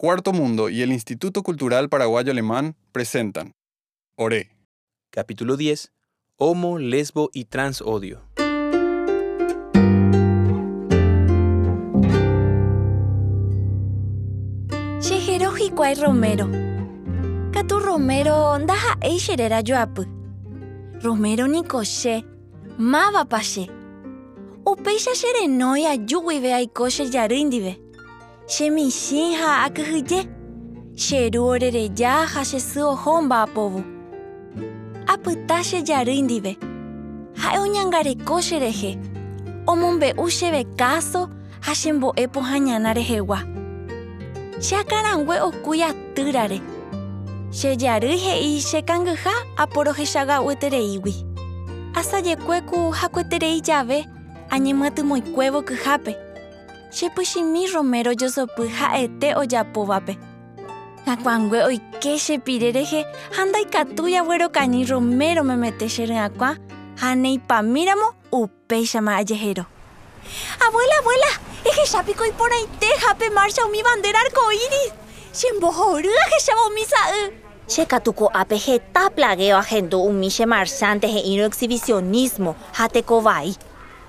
Cuarto Mundo y el Instituto Cultural Paraguayo Alemán presentan Oré. Capítulo 10. Homo, lesbo y transodio. Chejero hikuái Romero. Katu Romero ndaha'éi cherera joapy. Romero niko che, mávapa che. Upéicha cherenói ajúguive aiko chejary ndive. Chemichĩ ha akyhyje. Cheru orereja ha che sy oho mba'apovu. Apyta chejary ndive. Ha'e oñangareko cherehe. Omombe'u chéve káso ha chembo'e pohãñana rehegua. Cheakarangue okúi atýrare. Chejary he'i chekangyha aporohechaga'uetereígui. Asajekuéku hakueterei jave añemyatymóikuévo kyhápe. Chepychimi Romero josopy ha'ete ojapovape. Ha'kuangue oike chepire rehe ha ndaikatujaguerokañy Romero memete che ry'akua ha neipamíramo upéichama ajehero. Abuela, abuela, ehechápiko iporãitéhape marcha umi bandera arcoíris. Chembohory ahecháva umi sa'y. Chekatuko ápe heta plagueo ahendu umi che marchante he'írõ exhibicionismo ha tekovai.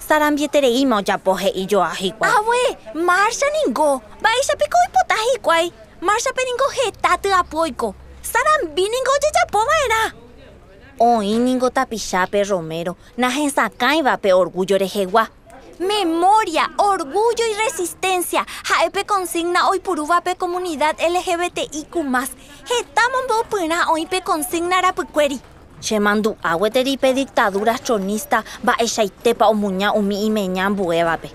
Sarambietereíma ojapo he'i joa hikuái. Abue, marcha ningo. Mba'éichapiko oipota hikuái. Marchape ningo heta tyapóiko. Sarambi ningo ojejapóva'erã. Oĩniko tapichápe Romero nahesakãivape orgullo rehegua. Memoria, orgullo y resistencia. Ha'épe consigna oipurúvape comunidad LGBTIQ+. Heta mombe'upyrã oĩpe consigna rapykuéri. Chemandu'águeteripe dictadura chronista mba'eichaitépa omuña umi imeña mbuévape.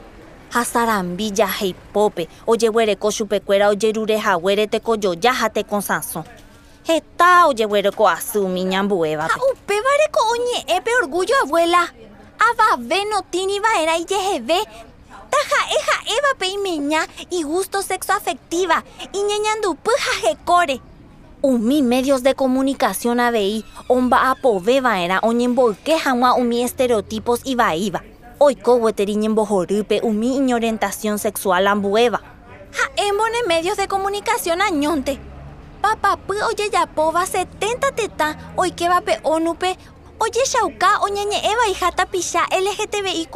Ha sarambi jaheipópe ojeguereko chupekuéra ojerurehaguére tekojoja ha tekosãso. Heta ojeguereko asy umi ñambuévape. Ha upévareko oñe'ẽpe orgullo abuela. Avave notĩniva'erã ijeheve. Taha'e ha'évape imeña y gusto sexoafectiva, iñeñandupy ha hekóre. Umi medios de comunicación avei omba'apoveva'erã oñemboyke hag̃ua umi estereotipos ivaíva. Oikógueteri ñembohorýpe umi iñorientación sexual ambuéva. Ha'émbone medios de comunicación añónte. Papapy ojejapóva 70 tetã oikevape ONUpe ojechauka oñeñe'ẽvaiha tapicha LGTBIQ+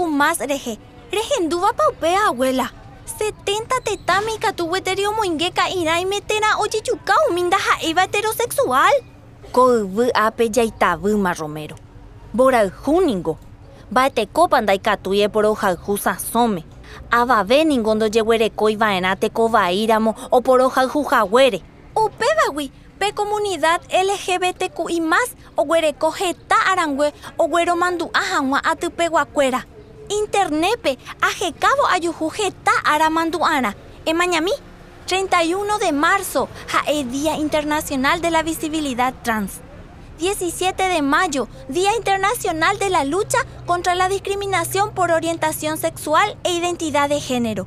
rehe. Rehendúvapa upe abuela. 70 tetãme ikatugueteri omoinge ka'irãime térã ojejuka umi ndaha'éiva heterosexual. Koyvy ápe jaitavýma Romero. Mborayhúningo. Mba'etekópa ndaikatúi eporohayhu sãsóme. Avave ningo ndojeguerekóiva'erã tekovaíramo oporohayhuhaguére. Upévagui pe comunidad LGBTQI+ oguereko heta arangue ogueromandu'a hag̃ua atypeguakuéra. Internetpe ahekávo ajuhu heta aramandu'arã. Emañami 31 de marzo ha'e Día Internacional de la Visibilidad Trans. 17 de mayo, Día Internacional de la Lucha contra la Discriminación por Orientación Sexual e Identidad de Género.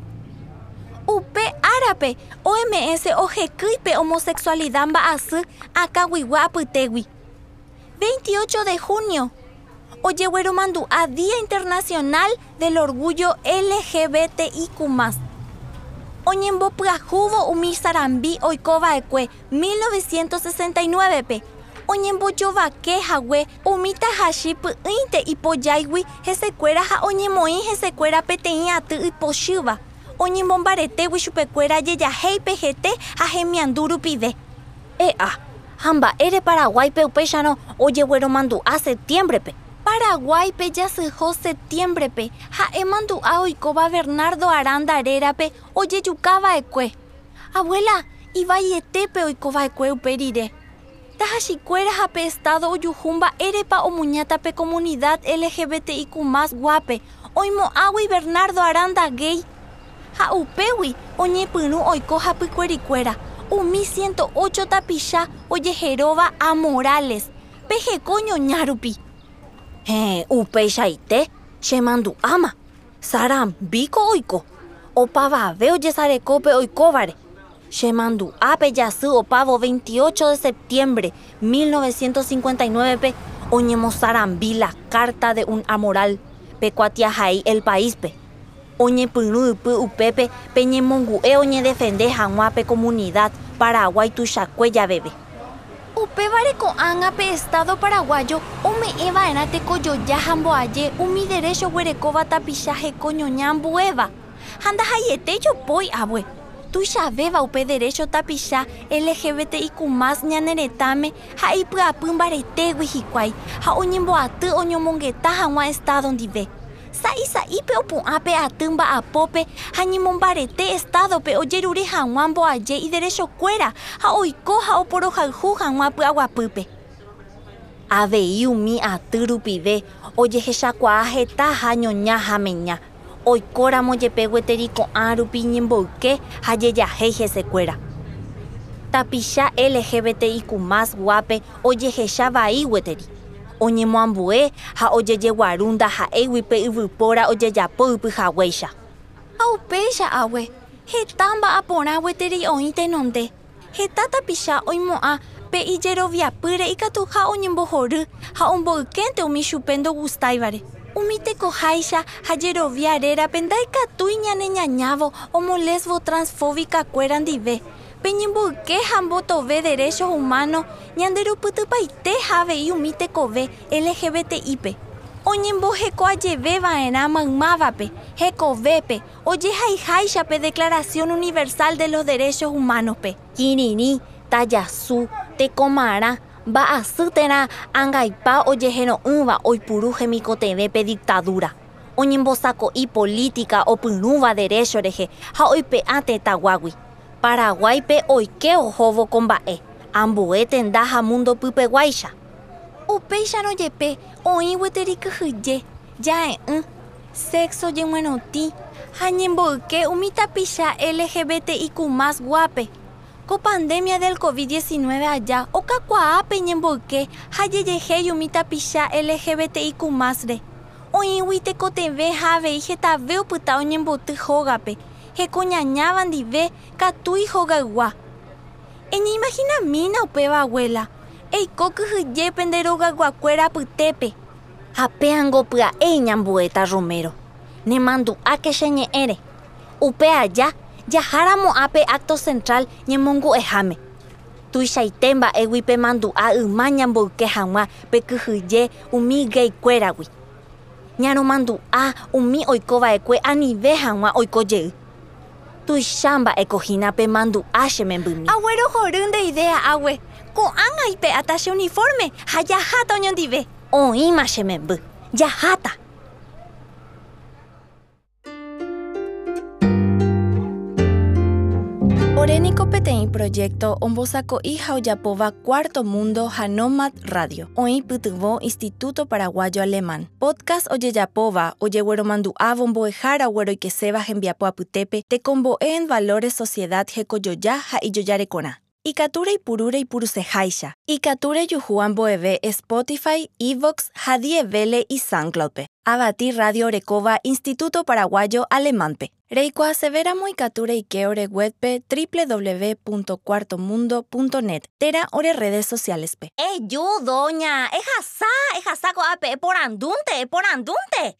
Upe árape OMS ohekýipe homosexualidad akãgui apytégui. 28 de junio, ojegueromandu'a Día Internacional del Orgullo LGBTIQ+. Oñembopyahúvo umi sarambi oikova'ekue 1969pe. Oñembojovakehague umi tahachi py'ỹinte ipojáigui hesekuéra ha oñemoĩ hesekuéra peteĩ aty ipochýva. Oñemombaretégui chupekuéra jejahéipe hete ha hemiandu rupive. E'a, ha mba'ére Paraguáipe upéicharõ ojegueromandu'a septiembrepe. Paraguáipe jasyho septiembrepe ha'e mandu'a oikóva Bernardo Aranda rérape ojejukava'ekue. Abuela, ivaiete oikova'ekue upe rire. Tahachikuéra ha pe estado ojuhu mba'érepa omuñáta pe comunidad LGBTIQ+ guape oimo'ãgui Bernardo Aranda gay. Ha upégui oñepyrũ oiko hapykuerikuéra umi 108 tapicha ojeheróva a Morales peheko ñoña rupi. He, upeichaite chemandu'áma. Sarambíko oiko. Opavave ojesarekópe oikóvare. Chemandu'ápe jasy opavo 28 de septiembre 1959pe oñemosarambi la carta de un amoral pekuatiahai el paíspe. oñepyrũypy upépe peñemongu'e oñedefende hag̃ua pe comunidad Paraguay tuichakue javeve. Upévare ko'ág̃a pe Estado paraguayo ome'ẽva'erã tekojoja ha mboaje umi derecho guerekóva tapicha heko ñoña ambuéva. Ha ndahaiete jopói avue. Tuichavéva upe derecho tapicha LGBTIQ+ ñane retãme ha ipy'apy mbaretégui hikuái ha oñemboaty oñomongeta hag̃ua Estado ndive. Sa'i sa'ípe opu'ã pe aty mba'apópe ha ñemombarete Estadope ojerure hag̃ua mboaje iderechokuéra ha oiko ha oporohayhu hag̃ua py'aguapýpe. Avei umi aty rupive ojehechakuaa heta ha ñoña ha meña. Oikóramo jepe gueteri ko'ã rupi ñemboyke ha jejahéi hesekuéra. Tapicha LGBTIQ+ guápe ojehecha vai gueteri. Oñemoambue ha ojejeguaru ndaha'égui pe yvypóra ojejapo ipyhaguéicha. Ha upéicha ague. Heta mba'aporã gueteri oĩ tenonde. Heta tapicha oimo'ã pe ijeroviapýre ikatu ha oñembohory ha omboykénte umi chupe ndogustáivare. Umi tekoháicha ha jerovia rérape ndaikatúi ñane ñañávo homo lesbo transfóbicakuéra ndive. Peñemboyke ha mbotove derechos humanos ñanderupytypaite ha avei umi tekove LGBTIpe. Oñembohekoajeveva'erã maymávape, hekovépe, ojehaiháichape Declaración Universal de los Derechos Humanospe. Kirirĩ, tajasu, tekomarã, mba'asýtera ãngaipa ojehero'ỹva oipuru hemikotevẽpe dictadura. Oñembosako'i política opyrũva derecho rehe ha oipe'ã tetãguágui. Paraguáipe oike ohóvo ko mba'e, ambue tenda ha mundopypeguáicha. Upéicharõ jepe oĩ gueteri kyhyje, ja'e'ỹ, sexo jeguerotĩ ha ñemboyke umi tapicha LGBTIQ+ guápe. Ko pandemia del COVID-19 aja okakuaápe ñemboyke ha jejehéi umi tapicha LGBTIQ+ re. Oĩgui tekotevẽ ha avei hetave opyta oñemboty hógape heko ñañáva ndive katúi hogaygua. Eñeimoginamína upéva abuela. Eiko kyhyjépe nde rogayguakuéra apytépe. Ha péango pya'e ñambueta Romero. Nemandu'áke che ñe'ẽre. Upe aja jaháramo ápe acto central ñemongu'eháme. Tuichaite mba'égui pe mandu'a yma ñamboyke hag̃ua pe kyhyje umi gaikuéragui. Ñaromandu'a umi oikova'ekue anive hag̃ua oikojey. Tuicha mba'ekohína pe mandu'a che membymi. Aguerohory nde idea ague. Ko'ág̃a ipe'áta che uniforme ha jaháta oñondive. Oĩma che memby. Oréniko peteĩ proyecto ombosako'i ha ojapóva Cuarto Mundo ha Nomad Radio. Oĩ pytyvõ Instituto Paraguayo Alemán. Podcast ojejapóva ojegueromandu'ávo mbo'ehára gueroikeséva hembiapo apytépe tekombo'e en valores sociedad hekojoja ha ijojarekorã. Ikature ipurúre ipuruseháicha. Ikature juhu ambo'eve Spotify, Evox ha Dievele y SoundCloudpe. Avati Radio Orekova Instituto Paraguayo Alemánpe. Reikuaasevéramo ikature ike ore webpe www.cuartomundo.net. Tera ore redes socialespe. Eyu, doña. Ejasá, ejasá ko'ápe eporandúnte, eporandúnte.